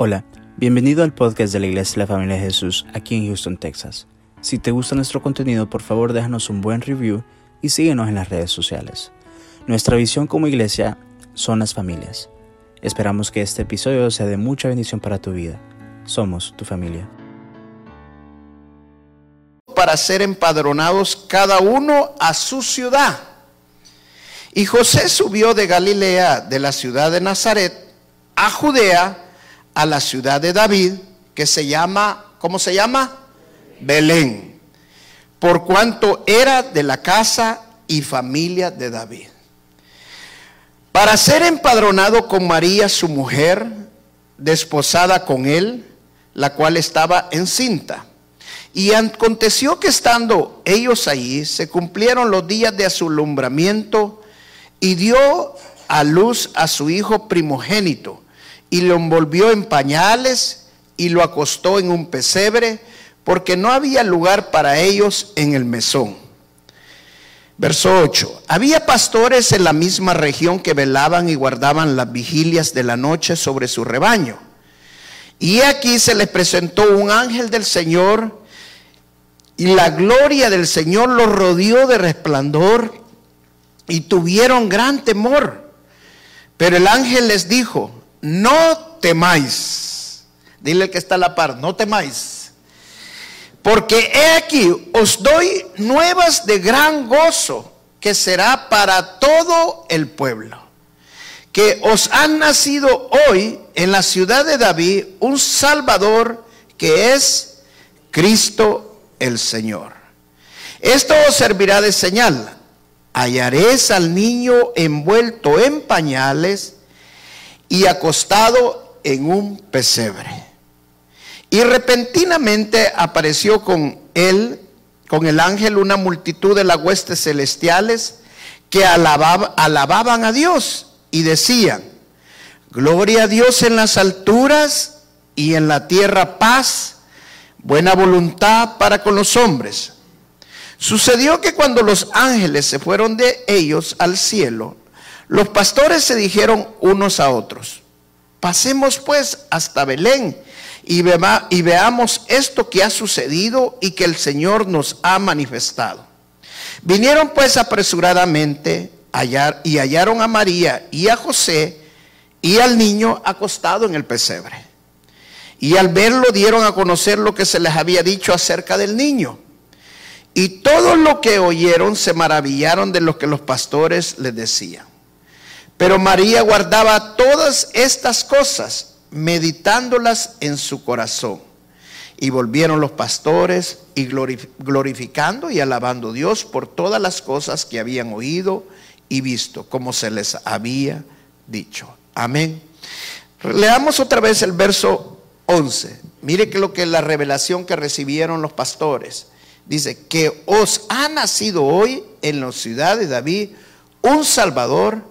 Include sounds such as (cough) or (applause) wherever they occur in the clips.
Hola, bienvenido al podcast de la Iglesia de la Familia de Jesús aquí en Houston, Texas. Si te gusta nuestro contenido, por favor déjanos un buen review y síguenos en las redes sociales. Nuestra visión como iglesia son las familias. Esperamos que este episodio sea de mucha bendición para tu vida. Somos tu familia. Para ser empadronados cada uno a su ciudad. Y José subió de Galilea, de la ciudad de Nazaret, a Judea, a la ciudad de David, que se llama, ¿cómo se llama? Belén, por cuanto era de la casa y familia de David. Para ser empadronado con María, su mujer, desposada con él, la cual estaba encinta. Y aconteció que estando ellos ahí, se cumplieron los días de alumbramiento y dio a luz a su hijo primogénito y lo envolvió en pañales y lo acostó en un pesebre, porque no había lugar para ellos en el mesón. Verso 8. Había pastores en la misma región que velaban y guardaban las vigilias de la noche sobre su rebaño. Y aquí se les presentó un ángel del Señor y la gloria del Señor los rodeó de resplandor y tuvieron gran temor. Pero el ángel les dijo, no temáis. Dile que está a la par, no temáis. Porque he aquí, os doy nuevas de gran gozo, que será para todo el pueblo. Que os han nacido hoy en la ciudad de David un Salvador que es Cristo el Señor. Esto os servirá de señal. Hallaréis al niño envuelto en pañales y acostado en un pesebre. Y repentinamente apareció con él, con el ángel, una multitud de las huestes celestiales que alababan a Dios y decían, gloria a Dios en las alturas y en la tierra paz, buena voluntad para con los hombres. Sucedió que cuando los ángeles se fueron de ellos al cielo, los pastores se dijeron unos a otros, pasemos pues hasta Belén y, veamos esto que ha sucedido y que el Señor nos ha manifestado. Vinieron pues apresuradamente y hallaron a María y a José y al niño acostado en el pesebre. Y al verlo dieron a conocer lo que se les había dicho acerca del niño. Y todos lo que oyeron se maravillaron de lo que los pastores les decían. Pero María guardaba todas estas cosas, meditándolas en su corazón. Y volvieron los pastores y glorificando y alabando a Dios por todas las cosas que habían oído y visto, como se les había dicho. Amén. Leamos otra vez el verso 11. Mire que lo que la revelación que recibieron los pastores. Dice que os ha nacido hoy en la ciudad de David un Salvador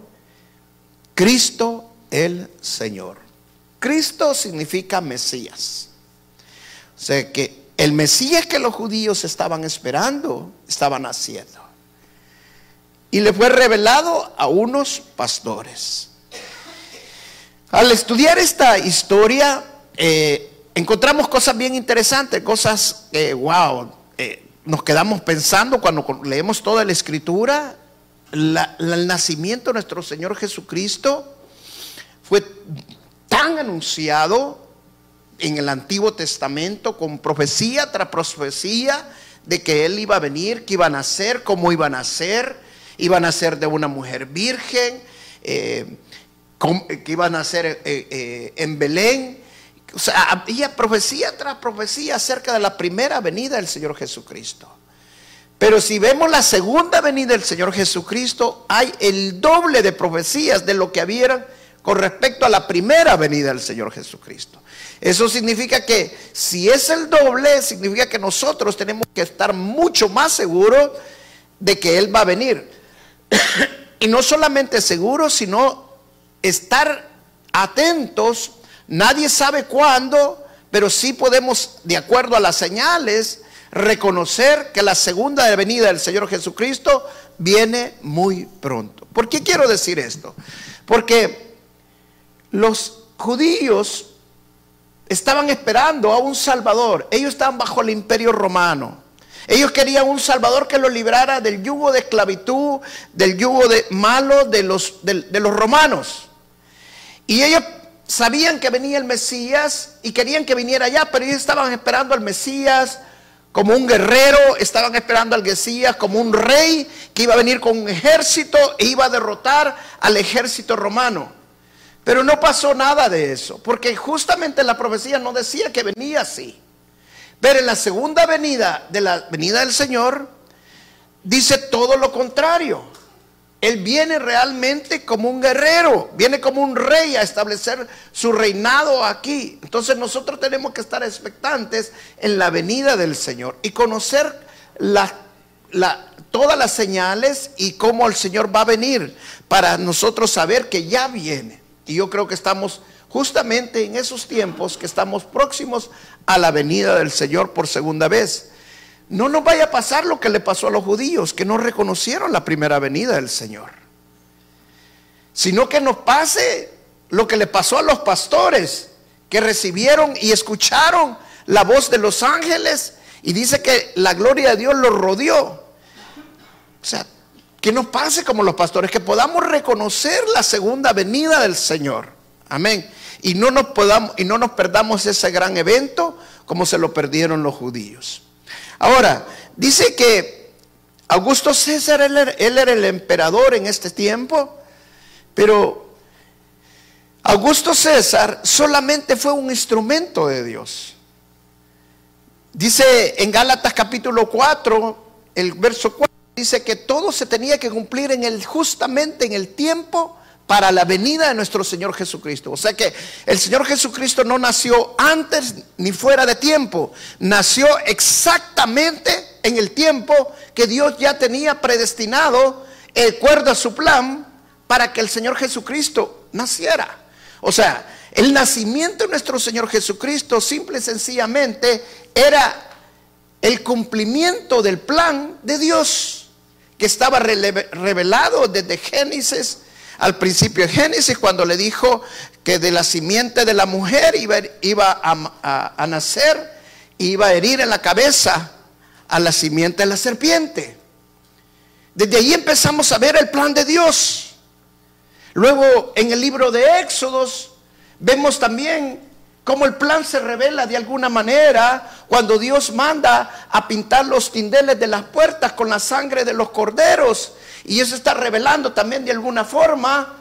Cristo el Señor. Cristo significa Mesías. O sea que el Mesías que los judíos estaban esperando estaba naciendo. Y le fue revelado a unos pastores. Al estudiar esta historia, eh, encontramos cosas bien interesantes, cosas que, wow, eh, nos quedamos pensando cuando leemos toda la escritura el nacimiento de nuestro Señor Jesucristo fue tan anunciado en el Antiguo Testamento con profecía tras profecía de que Él iba a venir, que iba a nacer, cómo iba a nacer, iba a nacer de una mujer virgen, eh, que iba a nacer eh, eh, en Belén. O sea, había profecía tras profecía acerca de la primera venida del Señor Jesucristo. Pero si vemos la segunda venida del Señor Jesucristo, hay el doble de profecías de lo que había con respecto a la primera venida del Señor Jesucristo. Eso significa que si es el doble, significa que nosotros tenemos que estar mucho más seguros de que Él va a venir. (coughs) y no solamente seguros, sino estar atentos. Nadie sabe cuándo, pero sí podemos, de acuerdo a las señales, reconocer que la segunda venida del Señor Jesucristo viene muy pronto. ¿Por qué quiero decir esto? Porque los judíos estaban esperando a un Salvador. Ellos estaban bajo el imperio romano. Ellos querían un Salvador que los librara del yugo de esclavitud, del yugo de malo de los, de, de los romanos. Y ellos sabían que venía el Mesías y querían que viniera allá, pero ellos estaban esperando al Mesías como un guerrero, estaban esperando al Mesías como un rey que iba a venir con un ejército e iba a derrotar al ejército romano. Pero no pasó nada de eso, porque justamente la profecía no decía que venía así. Pero en la segunda venida de la venida del Señor, dice todo lo contrario. Él viene realmente como un guerrero, viene como un rey a establecer su reinado aquí. Entonces nosotros tenemos que estar expectantes en la venida del Señor y conocer todas las señales y cómo el Señor va a venir para nosotros saber que ya viene. Y yo creo que estamos justamente en esos tiempos que estamos próximos a la venida del Señor por segunda vez. No nos vaya a pasar lo que le pasó a los judíos, que no reconocieron la primera venida del Señor. Sino que nos pase lo que le pasó a los pastores, que recibieron y escucharon la voz de los ángeles y dice que la gloria de Dios los rodeó. O sea, que nos pase como los pastores, que podamos reconocer la segunda venida del Señor. Amén. Y no nos podamos y no nos perdamos ese gran evento como se lo perdieron los judíos. Ahora, dice que Augusto César, él era, el emperador en este tiempo, pero Augusto César solamente fue un instrumento de Dios. Dice en Gálatas capítulo 4, el verso 4 dice que todo se tenía que cumplir en el, justamente en el tiempo para la venida de nuestro Señor Jesucristo. O sea que el Señor Jesucristo no nació antes ni fuera de tiempo, nació exactamente en el tiempo que Dios ya tenía predestinado, de acuerdo a su plan, para que el Señor Jesucristo naciera. O sea, el nacimiento de nuestro Señor Jesucristo simple y sencillamente era el cumplimiento del plan de Dios que estaba revelado desde Génesis al principio de Génesis cuando le dijo que de la simiente de la mujer iba, iba a, a, nacer, iba a herir en la cabeza a la simiente de la serpiente. Desde ahí empezamos a ver el plan de Dios. Luego en el libro de Éxodos vemos también como el plan se revela de alguna manera cuando Dios manda a pintar los tindeles de las puertas con la sangre de los corderos. Y eso está revelando también de alguna forma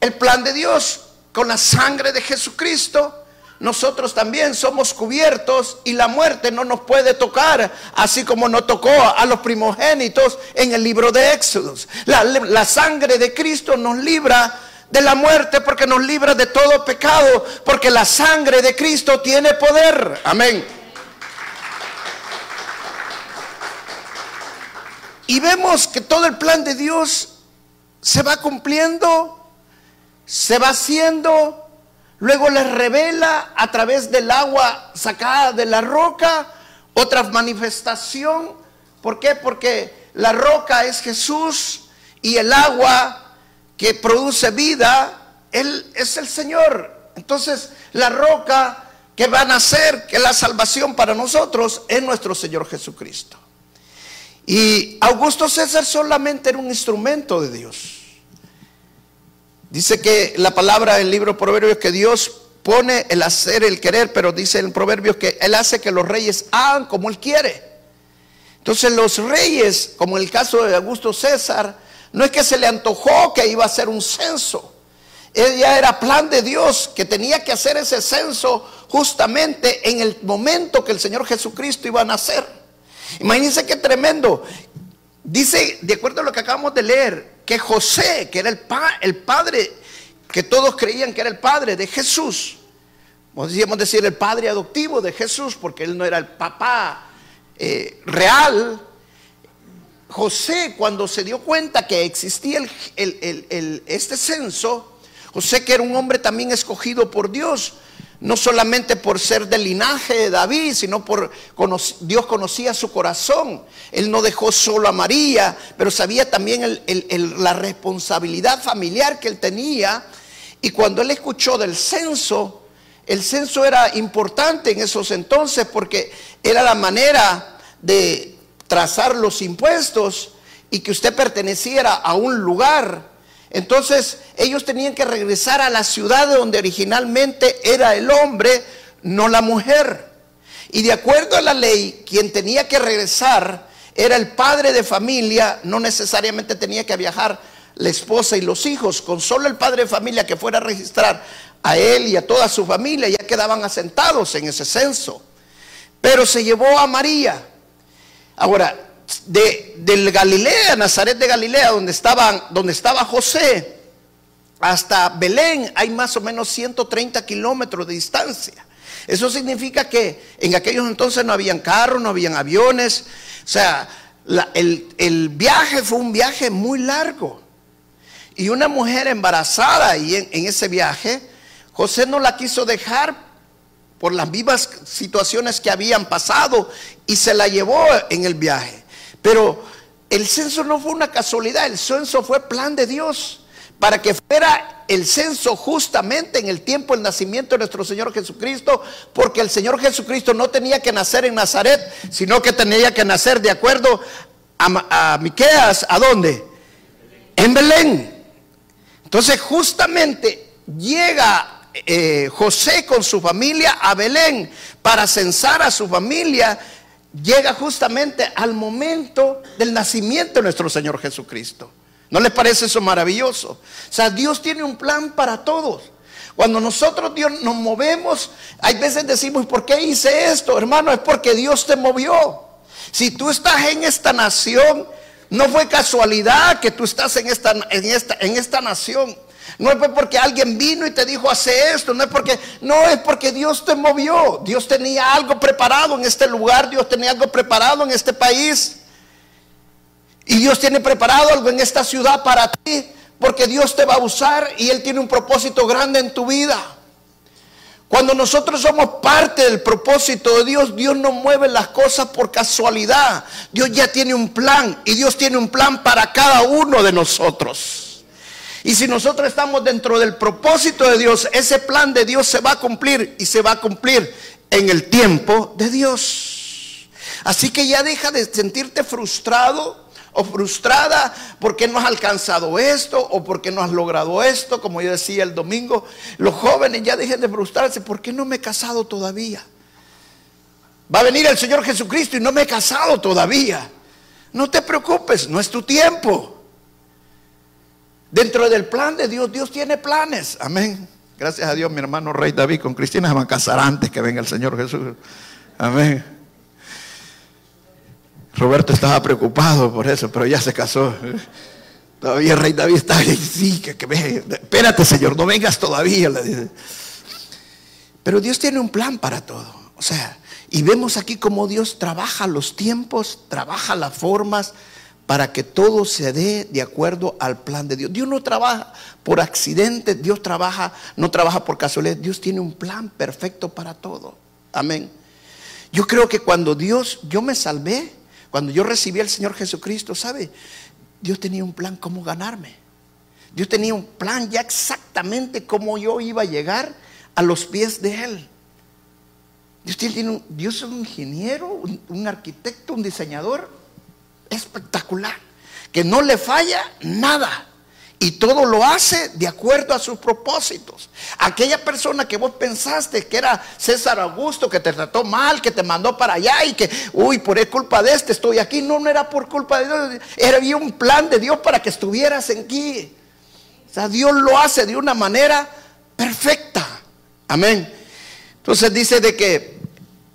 el plan de Dios con la sangre de Jesucristo. Nosotros también somos cubiertos y la muerte no nos puede tocar, así como no tocó a los primogénitos en el libro de Éxodos. La, la sangre de Cristo nos libra de la muerte porque nos libra de todo pecado, porque la sangre de Cristo tiene poder. Amén. Y vemos que todo el plan de Dios se va cumpliendo, se va haciendo, luego les revela a través del agua sacada de la roca otra manifestación. ¿Por qué? Porque la roca es Jesús y el agua que produce vida, Él es el Señor. Entonces, la roca que va a nacer, que es la salvación para nosotros, es nuestro Señor Jesucristo. Y Augusto César solamente era un instrumento de Dios. Dice que la palabra del libro Proverbios que Dios pone el hacer, el querer, pero dice en Proverbios que Él hace que los reyes hagan como Él quiere. Entonces los reyes, como en el caso de Augusto César, no es que se le antojó que iba a hacer un censo. Ella era plan de Dios que tenía que hacer ese censo justamente en el momento que el Señor Jesucristo iba a nacer. Imagínense qué tremendo. Dice, de acuerdo a lo que acabamos de leer, que José, que era el, el padre, que todos creían que era el padre de Jesús, podríamos decir el padre adoptivo de Jesús, porque él no era el papá eh, real, José, cuando se dio cuenta que existía este censo, José que era un hombre también escogido por Dios, no solamente por ser del linaje de David, sino por Dios conocía su corazón. Él no dejó solo a María, pero sabía también la responsabilidad familiar que él tenía. Y cuando él escuchó del censo, el censo era importante en esos entonces porque era la manera de trazar los impuestos y que usted perteneciera a un lugar. Entonces ellos tenían que regresar a la ciudad de donde originalmente era el hombre, no la mujer. Y de acuerdo a la ley, quien tenía que regresar era el padre de familia, no necesariamente tenía que viajar la esposa y los hijos, con solo el padre de familia que fuera a registrar a él y a toda su familia, ya quedaban asentados en ese censo. Pero se llevó a María. Ahora, de, del Galilea, Nazaret de Galilea, donde, estaban, donde estaba José, hasta Belén hay más o menos 130 kilómetros de distancia. Eso significa que en aquellos entonces no habían carros, no habían aviones. O sea, el, viaje fue un viaje muy largo. Y una mujer embarazada y en, en ese viaje, José no la quiso dejar por las vivas situaciones que habían pasado y se la llevó en el viaje. Pero el censo no fue una casualidad, el censo fue plan de Dios para que fuera el censo justamente en el tiempo del nacimiento de nuestro Señor Jesucristo, porque el Señor Jesucristo no tenía que nacer en Nazaret, sino que tenía que nacer de acuerdo a, Miqueas, ¿a dónde? En Belén. Entonces, justamente llega eh, José con su familia a Belén para censar a su familia. Llega justamente al momento del nacimiento de nuestro Señor Jesucristo. ¿No les parece eso maravilloso? O sea, Dios tiene un plan para todos. Cuando nosotros Dios nos movemos, hay veces decimos, ¿por qué hice esto? Hermano, es porque Dios te movió. Si tú estás en esta nación, no fue casualidad que tú estás en esta, en esta, en esta nación. No es porque alguien vino y te dijo, hace esto. No es porque, no es porque Dios te movió. Dios tenía algo preparado en este lugar. Dios tenía algo preparado en este país. Y Dios tiene preparado algo en esta ciudad para ti, porque Dios te va a usar y Él tiene un propósito grande en tu vida. Cuando nosotros somos parte del propósito de Dios, Dios no mueve las cosas por casualidad. Dios ya tiene un plan y Dios tiene un plan para cada uno de nosotros. Y si nosotros estamos dentro del propósito de Dios, ese plan de Dios se va a cumplir y se va a cumplir en el tiempo de Dios. Así que ya deja de sentirte frustrado o frustrada porque no has alcanzado esto o porque no has logrado esto, como yo decía el domingo. Los jóvenes ya dejen de frustrarse, ¿por qué no me he casado todavía? Va a venir el Señor Jesucristo y no me he casado todavía. No te preocupes, no es tu tiempo. Dentro del plan de Dios, Dios tiene planes. Amén. Gracias a Dios, mi hermano Rey David con Cristina se van a casar antes que venga el Señor Jesús. Amén. Roberto estaba preocupado por eso, pero ya se casó. Todavía rey David está ahí, sí, que, que espérate Señor, no vengas todavía. Pero Dios tiene un plan para todo. O sea, y vemos aquí cómo Dios trabaja los tiempos, trabaja las formas para que todo se dé de acuerdo al plan de Dios. Dios no trabaja por accidente, Dios trabaja, no trabaja por casualidad. Dios tiene un plan perfecto para todo. Amén. Yo creo que cuando Dios, yo me salvé, cuando yo recibí al Señor Jesucristo, ¿sabe? Dios tenía un plan cómo ganarme. Dios tenía un plan ya exactamente cómo yo iba a llegar a los pies de Él. Dios, tiene un, Dios es un ingeniero, un arquitecto, un diseñador espectacular, que no le falla nada. Y todo lo hace de acuerdo a sus propósitos. Aquella persona que vos pensaste que era César Augusto, que te trató mal, que te mandó para allá y que, uy, por culpa de este estoy aquí. No, no era por culpa de Dios. Era un plan de Dios para que estuvieras aquí. O sea, Dios lo hace de una manera perfecta. Amén. Entonces dice de que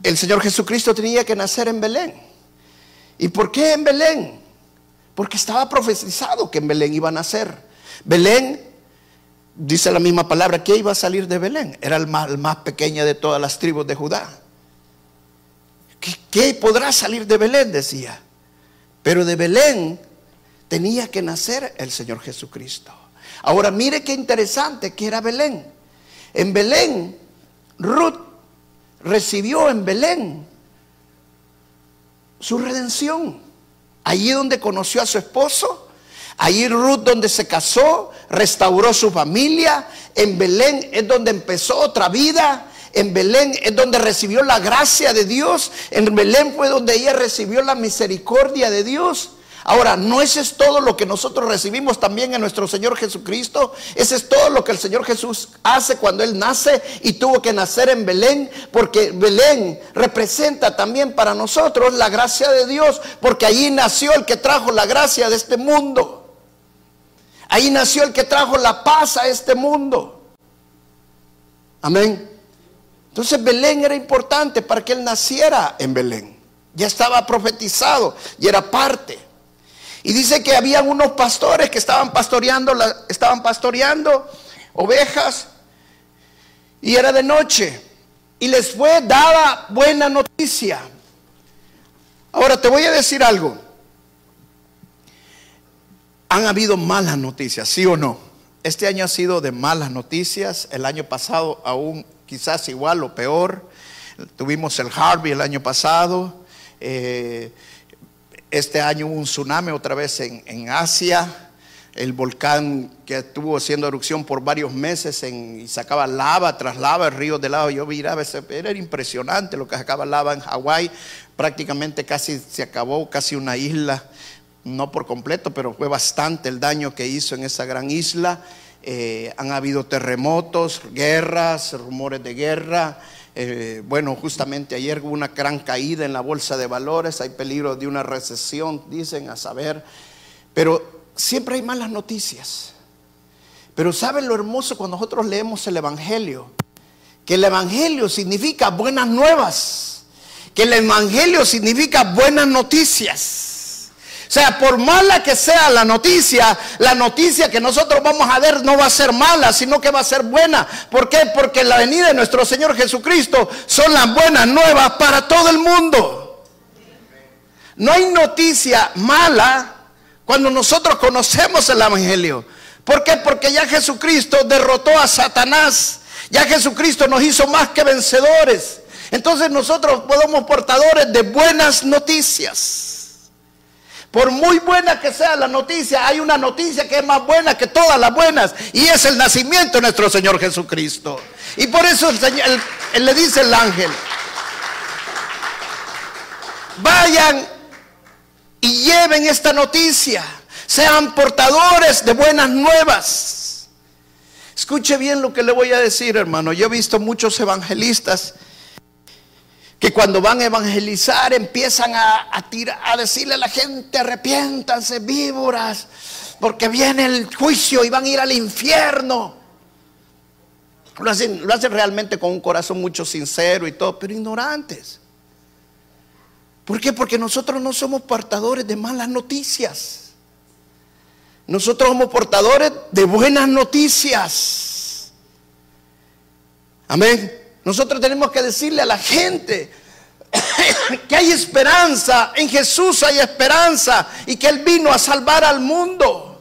el Señor Jesucristo tenía que nacer en Belén. ¿Y por qué en Belén? Porque estaba profetizado que en Belén iba a nacer. Belén, dice la misma palabra, ¿qué iba a salir de Belén? Era el más, más pequeña de todas las tribus de Judá. ¿Qué, ¿Qué podrá salir de Belén? Decía. Pero de Belén tenía que nacer el Señor Jesucristo. Ahora mire qué interesante que era Belén. En Belén, Ruth recibió en Belén su redención. Allí donde conoció a su esposo, Allí Ruth donde se casó, restauró su familia. En Belén es donde empezó otra vida. En Belén es donde recibió la gracia de Dios. En Belén fue donde ella recibió la misericordia de Dios. Ahora, ¿no ese es todo lo que nosotros recibimos también en nuestro Señor Jesucristo? Ese es todo lo que el Señor Jesús hace cuando Él nace y tuvo que nacer en Belén, porque Belén representa también para nosotros la gracia de Dios, porque allí nació el que trajo la gracia de este mundo. Ahí nació el que trajo la paz a este mundo. Amén. Entonces Belén era importante para que Él naciera en Belén. Ya estaba profetizado y era parte. Y dice que había unos pastores que estaban pastoreando, estaban pastoreando ovejas y era de noche. Y les fue dada buena noticia. Ahora te voy a decir algo. Han habido malas noticias, ¿sí o no? Este año ha sido de malas noticias. El año pasado aún quizás igual o peor. Tuvimos el Harvey el año pasado. Eh, este año hubo un tsunami otra vez en, Asia, el volcán que estuvo haciendo erupción por varios meses y sacaba lava tras lava, el río de lava. Yo miraba, era impresionante lo que sacaba lava en Hawái. Prácticamente casi se acabó, casi una isla, no por completo, pero fue bastante el daño que hizo en esa gran isla. Eh, han habido terremotos, guerras, rumores de guerra. Eh, bueno, justamente ayer hubo una gran caída en la bolsa de valores, hay peligro de una recesión, dicen, a saber, pero siempre hay malas noticias. Pero ¿saben lo hermoso cuando nosotros leemos el Evangelio? Que el Evangelio significa buenas nuevas, que el Evangelio significa buenas noticias. Sea, por mala que sea la noticia, la noticia que nosotros vamos a ver no va a ser mala, sino que va a ser buena. ¿Por qué? Porque la venida de nuestro Señor Jesucristo son las buenas nuevas para todo el mundo. No hay noticia mala cuando nosotros conocemos el Evangelio. ¿Por qué? Porque ya Jesucristo derrotó a Satanás. Ya Jesucristo nos hizo más que vencedores. Entonces nosotros podemos portadores de buenas noticias. Por muy buena que sea la noticia, hay una noticia que es más buena que todas las buenas y es el nacimiento de nuestro Señor Jesucristo. Y por eso el Señor, él le dice el ángel, vayan y lleven esta noticia, sean portadores de buenas nuevas. Escuche bien lo que le voy a decir, hermano. Yo he visto muchos evangelistas que cuando van a evangelizar empiezan a, a decirle a la gente, arrepiéntanse, víboras, porque viene el juicio y van a ir al infierno. Lo hacen, lo hacen realmente con un corazón mucho sincero y todo, pero ignorantes. ¿Por qué? Porque nosotros no somos portadores de malas noticias. Nosotros somos portadores de buenas noticias. Amén. Nosotros tenemos que decirle a la gente (coughs) que hay esperanza, en Jesús hay esperanza y que Él vino a salvar al mundo.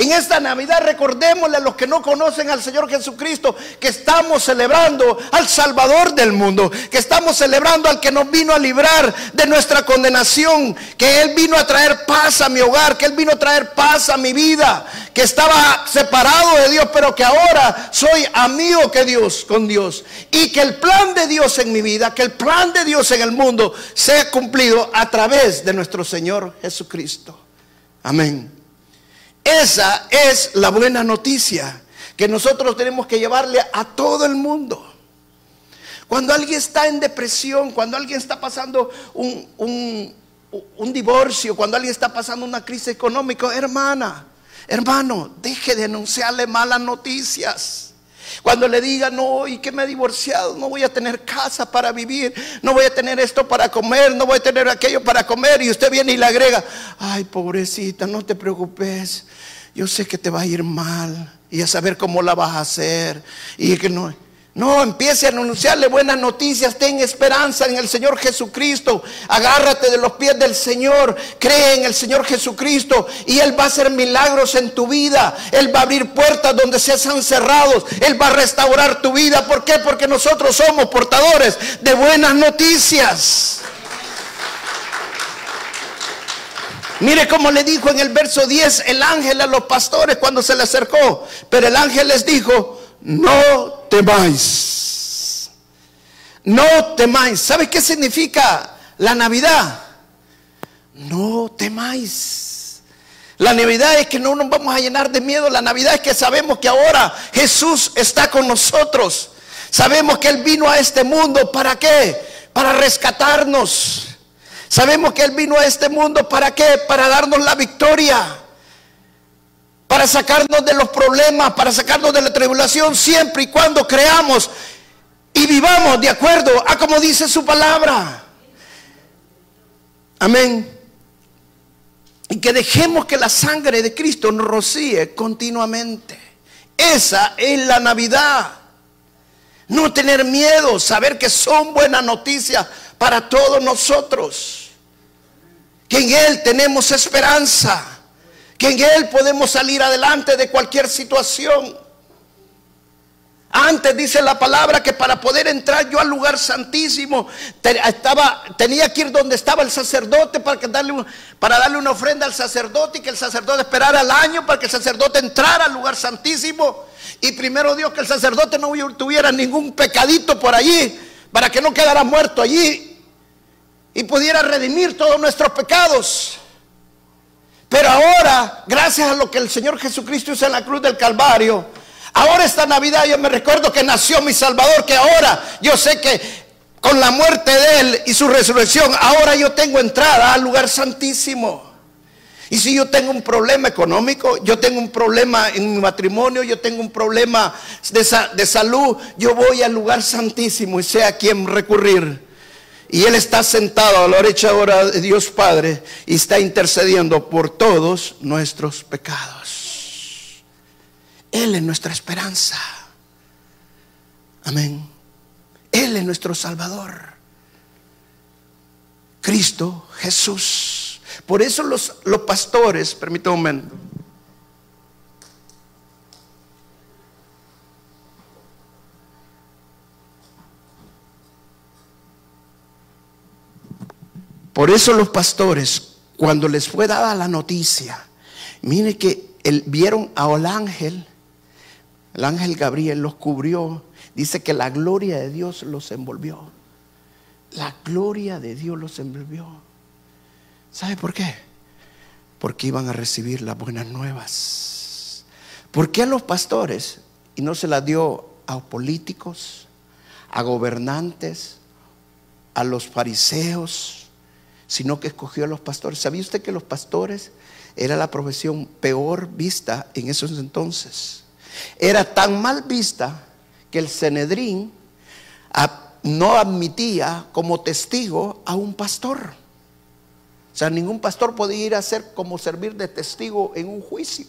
En esta Navidad recordémosle a los que no conocen al Señor Jesucristo que estamos celebrando al Salvador del mundo, que estamos celebrando al que nos vino a librar de nuestra condenación, que Él vino a traer paz a mi hogar, que Él vino a traer paz a mi vida, que estaba separado de Dios, pero que ahora soy amigo que Dios con Dios y que el plan de Dios en mi vida, que el plan de Dios en el mundo sea cumplido a través de nuestro Señor Jesucristo. Amén. Esa es la buena noticia que nosotros tenemos que llevarle a todo el mundo. Cuando alguien está en depresión, cuando alguien está pasando un, divorcio, cuando alguien está pasando una crisis económica, hermana, hermano, deje de anunciarle malas noticias. Cuando le diga, no, y que me he divorciado, no voy a tener casa para vivir, no voy a tener esto para comer, no voy a tener aquello para comer, y usted viene y le agrega, ay, pobrecita, no te preocupes, yo sé que te va a ir mal, y a saber cómo la vas a hacer, y que no. No, empiece a anunciarle buenas noticias, ten esperanza en el Señor Jesucristo, agárrate de los pies del Señor, cree en el Señor Jesucristo y Él va a hacer milagros en tu vida, Él va a abrir puertas donde se han Él va a restaurar tu vida. ¿Por qué? Porque nosotros somos portadores de buenas noticias. Mire cómo le dijo en el verso 10 el ángel a los pastores cuando se le acercó, pero el ángel les dijo, no temáis. No temáis. ¿Sabe qué significa la Navidad? No temáis. La Navidad es que no nos vamos a llenar de miedo. La Navidad es que sabemos que ahora Jesús está con nosotros. Sabemos que Él vino a este mundo. ¿Para qué? Para rescatarnos. Sabemos que Él vino a este mundo. ¿Para qué? Para darnos la victoria. Para sacarnos de los problemas. Para sacarnos de la tribulación. Siempre y cuando creamos y vivamos de acuerdo a como dice su palabra. Amén. Y que dejemos que la sangre de Cristo nos rocíe continuamente. Esa es la Navidad. No tener miedo, saber que son buenas noticias para todos nosotros. Que en Él tenemos esperanza. Que en Él podemos salir adelante de cualquier situación. Antes dice la palabra que para poder entrar yo al lugar santísimo estaba, tenía que ir donde estaba el sacerdote para, darle, para darle una ofrenda al sacerdote y que el sacerdote esperara el año para que el sacerdote entrara al lugar santísimo. Y primero Dios que el sacerdote no tuviera ningún pecadito por allí para que no quedara muerto allí y pudiera redimir todos nuestros pecados. Pero ahora, gracias a lo que el Señor Jesucristo hizo en la cruz del Calvario, Ahora esta Navidad yo me recuerdo que nació mi Salvador, que ahora yo sé que con la muerte de Él y su resurrección, ahora yo tengo entrada al lugar santísimo. Y si yo tengo un problema económico, yo tengo un problema en mi matrimonio, yo tengo un problema de, de salud, yo voy al lugar santísimo y sé a quién recurrir. Y Él está sentado a la derecha ahora de Dios Padre y está intercediendo por todos nuestros pecados. Él es nuestra esperanza. Amén. Él es nuestro Salvador. Cristo Jesús. Por eso los, los pastores, permítame un momento. Por eso los pastores, cuando les fue dada la noticia, mire que vieron al ángel el ángel Gabriel los cubrió. Dice que la gloria de Dios los envolvió. La gloria de Dios los envolvió. ¿Sabe por qué? Porque iban a recibir las buenas nuevas. ¿Por qué a los pastores? Y no se la dio a políticos, a gobernantes, a los fariseos, sino que escogió a los pastores. ¿Sabía usted que los pastores era la profesión peor vista en esos entonces? Era tan mal vista que el Cenedrín no admitía como testigo a un pastor. O sea, ningún pastor podía ir a ser como servir de testigo en un juicio.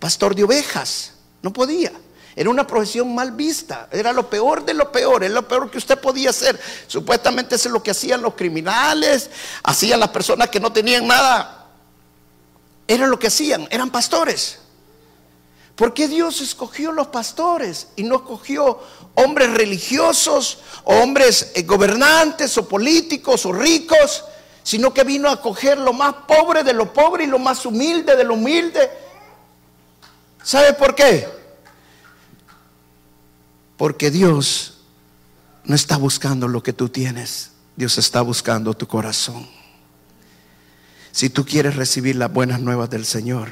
Pastor de ovejas, no podía. Era una profesión mal vista, era lo peor de lo peor, es lo peor que usted podía hacer. Supuestamente eso es lo que hacían los criminales, hacían las personas que no tenían nada. Era lo que hacían, eran pastores. ¿Por qué Dios escogió los pastores y no escogió hombres religiosos o hombres eh, gobernantes o políticos o ricos? Sino que vino a coger lo más pobre de lo pobre y lo más humilde de lo humilde. ¿Sabe por qué? Porque Dios no está buscando lo que tú tienes. Dios está buscando tu corazón. Si tú quieres recibir las buenas nuevas del Señor,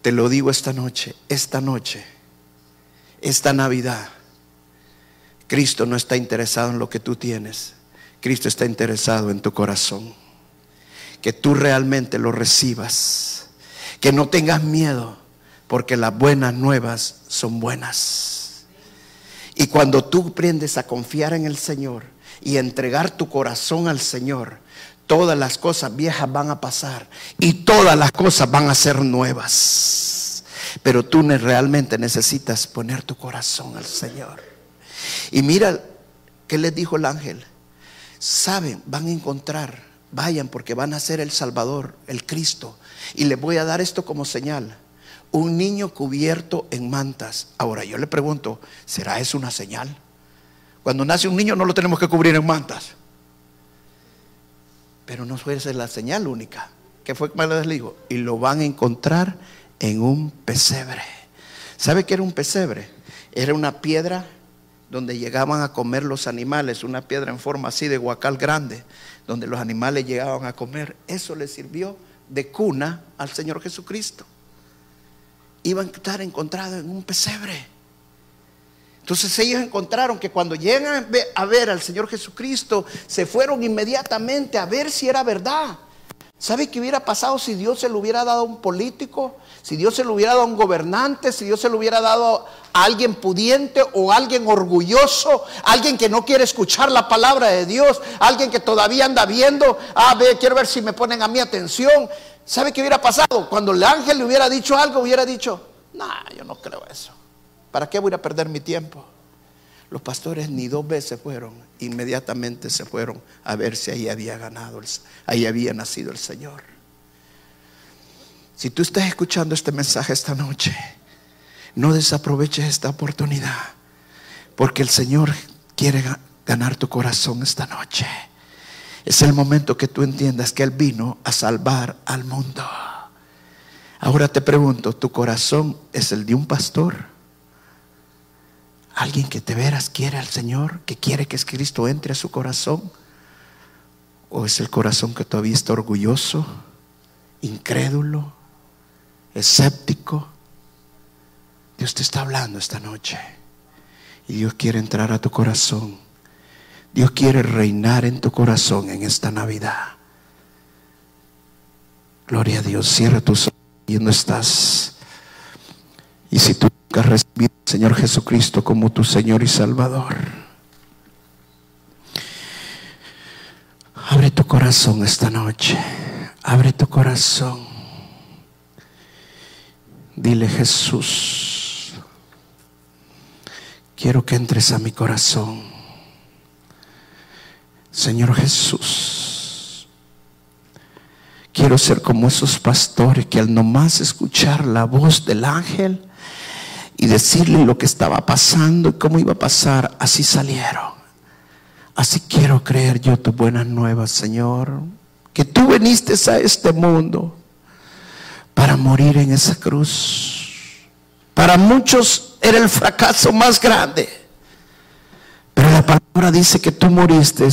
te lo digo esta noche, esta noche, esta Navidad. Cristo no está interesado en lo que tú tienes. Cristo está interesado en tu corazón. Que tú realmente lo recibas. Que no tengas miedo, porque las buenas nuevas son buenas. Y cuando tú aprendes a confiar en el Señor y entregar tu corazón al Señor, todas las cosas viejas van a pasar y todas las cosas van a ser nuevas. Pero tú realmente necesitas poner tu corazón al Señor. Y mira qué les dijo el ángel. Saben, van a encontrar, vayan porque van a ser el Salvador, el Cristo. Y les voy a dar esto como señal. Un niño cubierto en mantas. Ahora yo le pregunto, ¿será eso una señal? Cuando nace un niño no lo tenemos que cubrir en mantas. Pero no fue esa la señal única. que fue que les dijo? Y lo van a encontrar en un pesebre. ¿Sabe qué era un pesebre? Era una piedra donde llegaban a comer los animales, una piedra en forma así de guacal grande, donde los animales llegaban a comer. Eso le sirvió de cuna al Señor Jesucristo. Iban a estar encontrados en un pesebre. Entonces ellos encontraron que cuando llegan a ver al Señor Jesucristo, se fueron inmediatamente a ver si era verdad. ¿Sabe qué hubiera pasado si Dios se lo hubiera dado a un político? Si Dios se lo hubiera dado a un gobernante, si Dios se lo hubiera dado a alguien pudiente o alguien orgulloso, alguien que no quiere escuchar la palabra de Dios, alguien que todavía anda viendo, ah, ve, quiero ver si me ponen a mi atención. ¿Sabe qué hubiera pasado? Cuando el ángel le hubiera dicho algo, hubiera dicho, no, yo no creo eso. ¿Para qué voy a perder mi tiempo? Los pastores ni dos veces fueron, inmediatamente se fueron a ver si ahí había ganado, ahí había nacido el Señor. Si tú estás escuchando este mensaje esta noche, no desaproveches esta oportunidad, porque el Señor quiere ganar tu corazón esta noche. Es el momento que tú entiendas que Él vino a salvar al mundo. Ahora te pregunto, ¿tu corazón es el de un pastor? Alguien que te veras quiere al Señor, que quiere que Cristo entre a su corazón. ¿O es el corazón que todavía está orgulloso, incrédulo, escéptico? Dios te está hablando esta noche. Y Dios quiere entrar a tu corazón. Dios quiere reinar en tu corazón en esta Navidad. Gloria a Dios. Cierra tus ojos y no estás. Y si tú has Señor Jesucristo como tu Señor y Salvador, abre tu corazón esta noche. Abre tu corazón. Dile Jesús, quiero que entres a mi corazón. Señor Jesús, quiero ser como esos pastores que al nomás escuchar la voz del ángel, y decirle lo que estaba pasando y cómo iba a pasar, así salieron. Así quiero creer yo tu buenas nuevas, Señor, que tú viniste a este mundo para morir en esa cruz. Para muchos era el fracaso más grande. Pero la palabra dice que tú moriste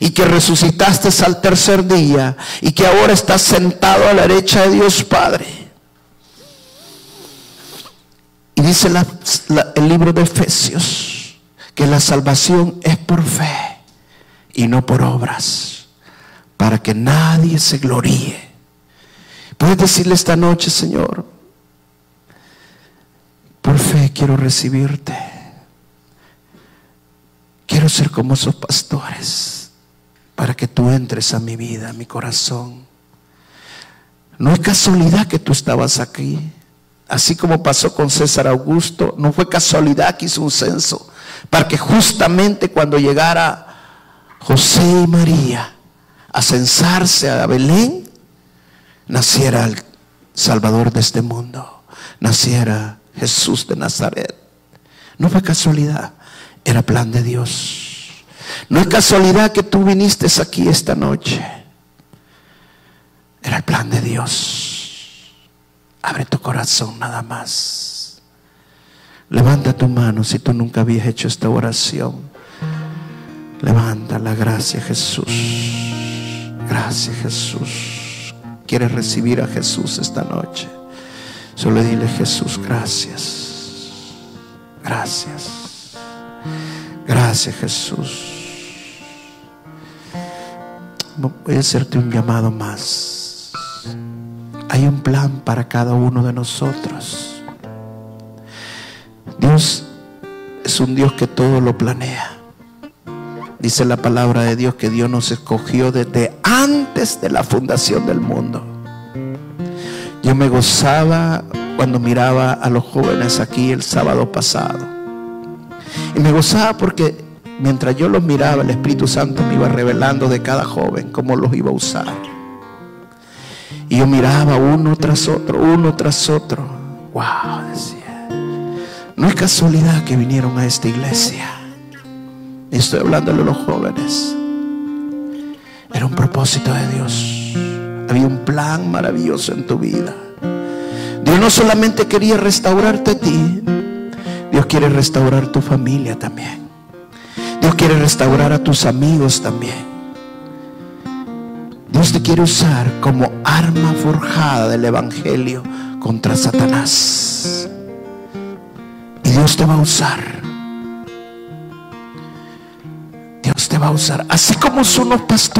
y que resucitaste al tercer día y que ahora estás sentado a la derecha de Dios Padre. Dice el libro de Efesios que la salvación es por fe y no por obras, para que nadie se gloríe. Puedes decirle esta noche, Señor, por fe quiero recibirte. Quiero ser como esos pastores para que tú entres a mi vida, a mi corazón. No es casualidad que tú estabas aquí. Así como pasó con César Augusto, no fue casualidad que hizo un censo, para que justamente cuando llegara José y María a censarse a Belén, naciera el Salvador de este mundo, naciera Jesús de Nazaret. No fue casualidad, era plan de Dios. No es casualidad que tú viniste aquí esta noche. Era el plan de Dios. Abre tu corazón nada más. Levanta tu mano si tú nunca habías hecho esta oración. Levanta la gracia Jesús. Gracias Jesús. ¿Quieres recibir a Jesús esta noche? Solo dile Jesús, gracias. Gracias. Gracias Jesús. Voy a hacerte un llamado más. Hay un plan para cada uno de nosotros. Dios es un Dios que todo lo planea. Dice la palabra de Dios que Dios nos escogió desde antes de la fundación del mundo. Yo me gozaba cuando miraba a los jóvenes aquí el sábado pasado. Y me gozaba porque mientras yo los miraba, el Espíritu Santo me iba revelando de cada joven cómo los iba a usar. Y yo miraba uno tras otro, uno tras otro. Wow, decía. No es casualidad que vinieron a esta iglesia. Estoy hablando de los jóvenes. Era un propósito de Dios. Había un plan maravilloso en tu vida. Dios no solamente quería restaurarte a ti, Dios quiere restaurar tu familia también. Dios quiere restaurar a tus amigos también. Dios te quiere usar como arma forjada del Evangelio contra Satanás. Y Dios te va a usar. Dios te va a usar. Así como son los pastores.